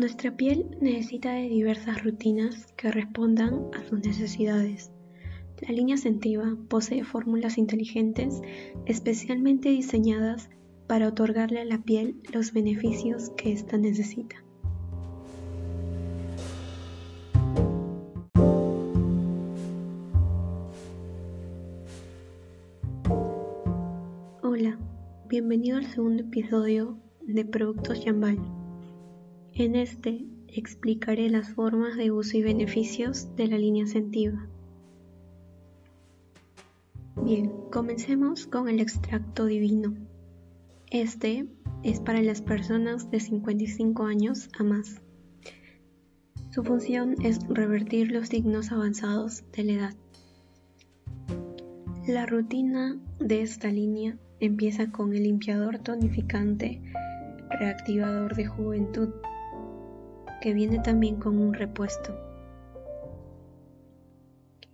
Nuestra piel necesita de diversas rutinas que respondan a sus necesidades. La línea sentiva posee fórmulas inteligentes especialmente diseñadas para otorgarle a la piel los beneficios que ésta necesita. Hola, bienvenido al segundo episodio de Productos Yambal. En este explicaré las formas de uso y beneficios de la línea sentiva. Bien, comencemos con el extracto divino. Este es para las personas de 55 años a más. Su función es revertir los signos avanzados de la edad. La rutina de esta línea empieza con el limpiador tonificante reactivador de juventud, que viene también con un repuesto.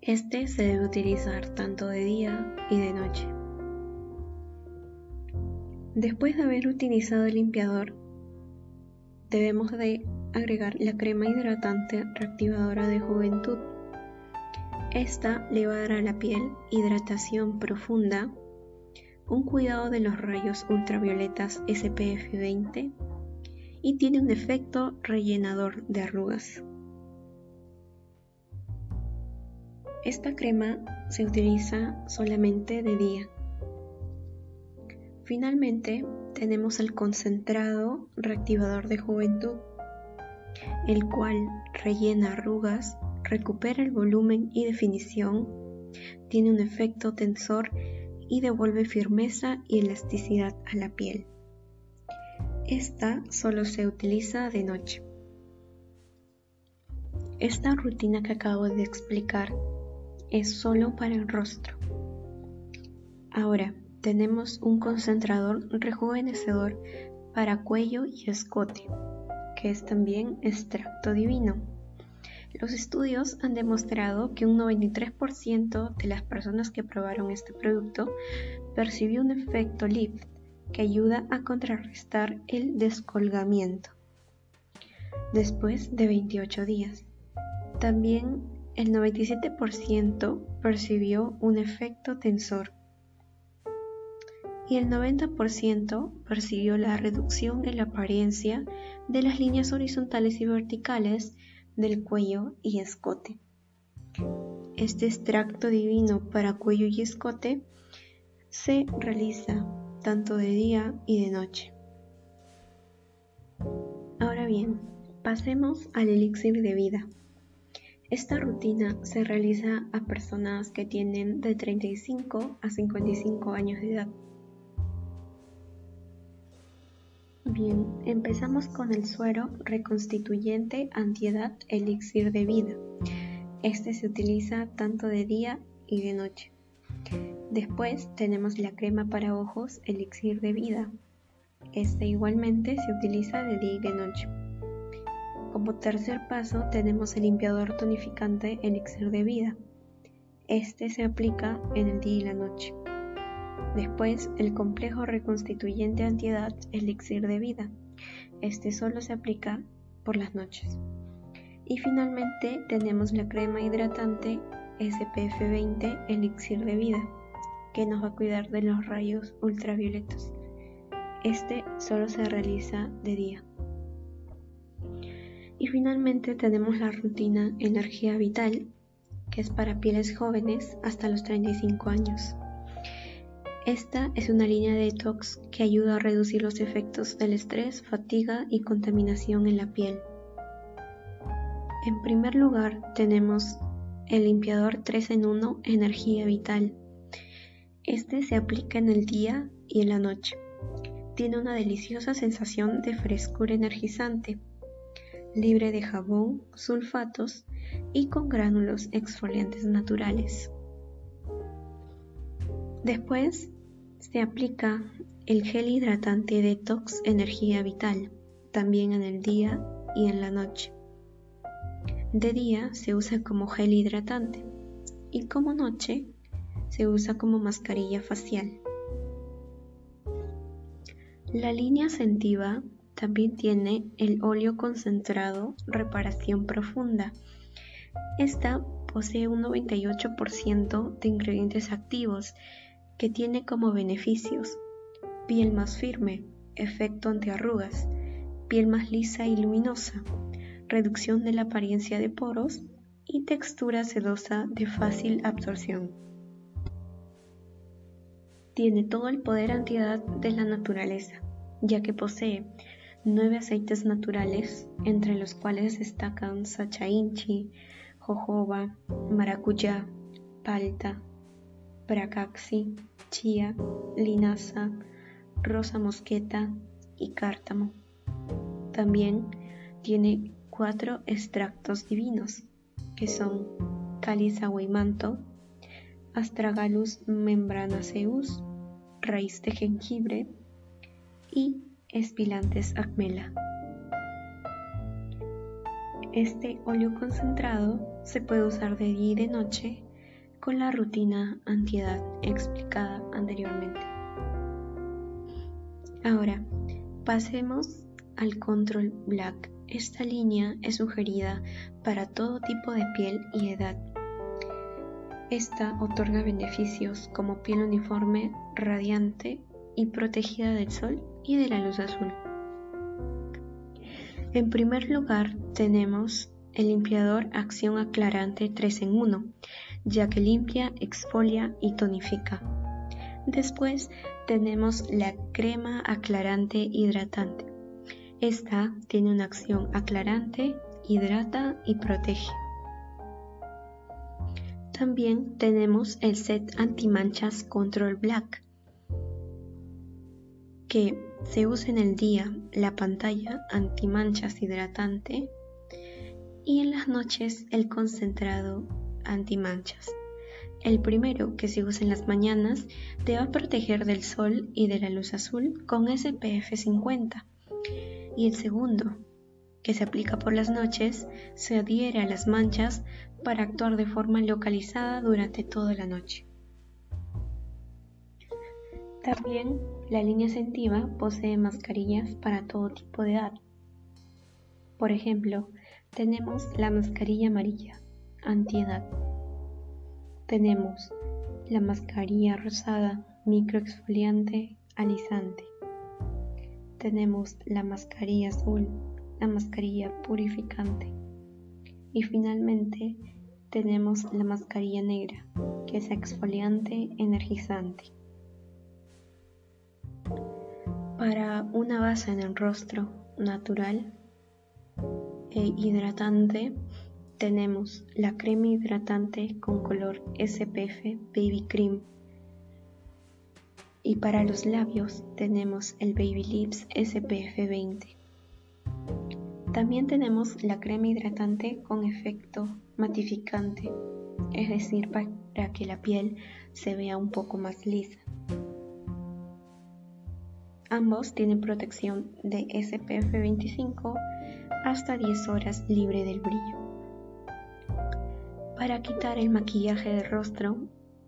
Este se debe utilizar tanto de día y de noche. Después de haber utilizado el limpiador, debemos de agregar la crema hidratante reactivadora de juventud. Esta le va a dar a la piel hidratación profunda, un cuidado de los rayos ultravioletas SPF 20 y tiene un efecto rellenador de arrugas. Esta crema se utiliza solamente de día. Finalmente tenemos el concentrado reactivador de juventud, el cual rellena arrugas, recupera el volumen y definición, tiene un efecto tensor y devuelve firmeza y elasticidad a la piel. Esta solo se utiliza de noche. Esta rutina que acabo de explicar es solo para el rostro. Ahora, tenemos un concentrador rejuvenecedor para cuello y escote, que es también extracto divino. Los estudios han demostrado que un 93% de las personas que probaron este producto percibió un efecto lift que ayuda a contrarrestar el descolgamiento después de 28 días. También el 97% percibió un efecto tensor y el 90% percibió la reducción en la apariencia de las líneas horizontales y verticales del cuello y escote. Este extracto divino para cuello y escote se realiza tanto de día y de noche. Ahora bien, pasemos al elixir de vida. Esta rutina se realiza a personas que tienen de 35 a 55 años de edad. Bien, empezamos con el suero reconstituyente antiedad elixir de vida. Este se utiliza tanto de día y de noche. Después tenemos la crema para ojos elixir de vida. Este igualmente se utiliza de día y de noche. Como tercer paso tenemos el limpiador tonificante elixir de vida. Este se aplica en el día y la noche. Después el complejo reconstituyente antiedad elixir de vida. Este solo se aplica por las noches. Y finalmente tenemos la crema hidratante SPF 20 elixir de vida, que nos va a cuidar de los rayos ultravioletos. Este solo se realiza de día. Y finalmente tenemos la rutina Energía Vital, que es para pieles jóvenes hasta los 35 años. Esta es una línea de detox que ayuda a reducir los efectos del estrés, fatiga y contaminación en la piel. En primer lugar tenemos el limpiador 3 en 1 Energía Vital. Este se aplica en el día y en la noche. Tiene una deliciosa sensación de frescura energizante libre de jabón, sulfatos y con gránulos exfoliantes naturales. Después se aplica el gel hidratante Detox Energía Vital, también en el día y en la noche. De día se usa como gel hidratante y como noche se usa como mascarilla facial. La línea sentiva también tiene el óleo concentrado reparación profunda. Esta posee un 98% de ingredientes activos que tiene como beneficios piel más firme, efecto antiarrugas, piel más lisa y luminosa, reducción de la apariencia de poros y textura sedosa de fácil absorción. Tiene todo el poder antiedad de la naturaleza, ya que posee nueve aceites naturales, entre los cuales destacan sacha inchi, jojoba, maracuyá, palta, bracaxi, chía, linaza, rosa mosqueta y cártamo. También tiene cuatro extractos divinos, que son caliza huimanto, astragalus membranaceus, raíz de jengibre y espilantes acmela. Este óleo concentrado se puede usar de día y de noche con la rutina antiedad explicada anteriormente. Ahora, pasemos al Control Black. Esta línea es sugerida para todo tipo de piel y edad. Esta otorga beneficios como piel uniforme, radiante y protegida del sol y de la luz azul. En primer lugar tenemos el limpiador acción aclarante 3 en 1, ya que limpia, exfolia y tonifica. Después tenemos la crema aclarante hidratante. Esta tiene una acción aclarante, hidrata y protege. También tenemos el set antimanchas Control Black, que se usa en el día la pantalla antimanchas hidratante y en las noches el concentrado antimanchas. El primero, que se usa en las mañanas, te va a proteger del sol y de la luz azul con SPF 50. Y el segundo, que se aplica por las noches, se adhiere a las manchas para actuar de forma localizada durante toda la noche. También la línea Sentiva posee mascarillas para todo tipo de edad. Por ejemplo, tenemos la mascarilla amarilla, antiedad tenemos la mascarilla rosada microexfoliante alisante. Tenemos la mascarilla azul, la mascarilla purificante. Y finalmente tenemos la mascarilla negra, que es exfoliante energizante. Para una base en el rostro natural e hidratante, tenemos la crema hidratante con color SPF Baby Cream. Y para los labios tenemos el Baby Lips SPF 20. También tenemos la crema hidratante con efecto matificante, es decir, para que la piel se vea un poco más lisa. Ambos tienen protección de SPF 25 hasta 10 horas libre del brillo. Para quitar el maquillaje del rostro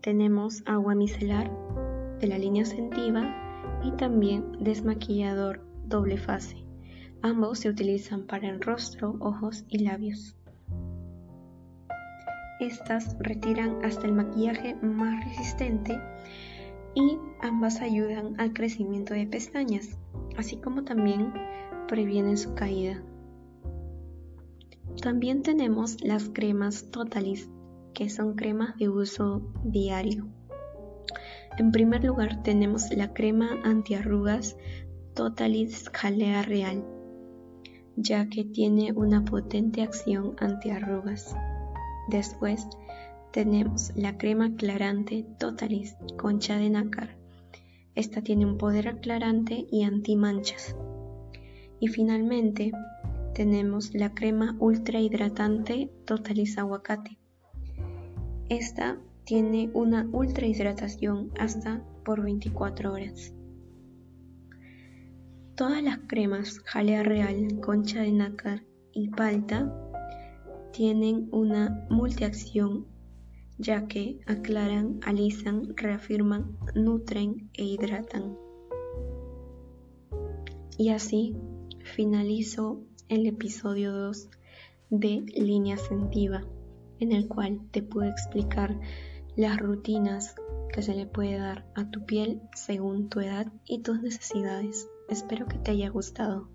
tenemos agua micelar de la línea Sentiva y también desmaquillador doble fase. Ambos se utilizan para el rostro, ojos y labios. Estas retiran hasta el maquillaje más resistente y ambas ayudan al crecimiento de pestañas, así como también previenen su caída. También tenemos las cremas Totalis, que son cremas de uso diario. En primer lugar tenemos la crema antiarrugas Totalis Jalea Real, ya que tiene una potente acción antiarrugas. Después tenemos la crema aclarante Totalis Concha de Nácar. Esta tiene un poder aclarante y antimanchas. Y finalmente tenemos la crema ultra hidratante Totalis Aguacate. Esta tiene una ultra hidratación hasta por 24 horas. Todas las cremas jalea real, concha de nácar y palta tienen una multiacción ya que aclaran, alisan, reafirman, nutren e hidratan. Y así finalizo el episodio 2 de Línea Sentiva, en el cual te puedo explicar las rutinas que se le puede dar a tu piel según tu edad y tus necesidades. Espero que te haya gustado.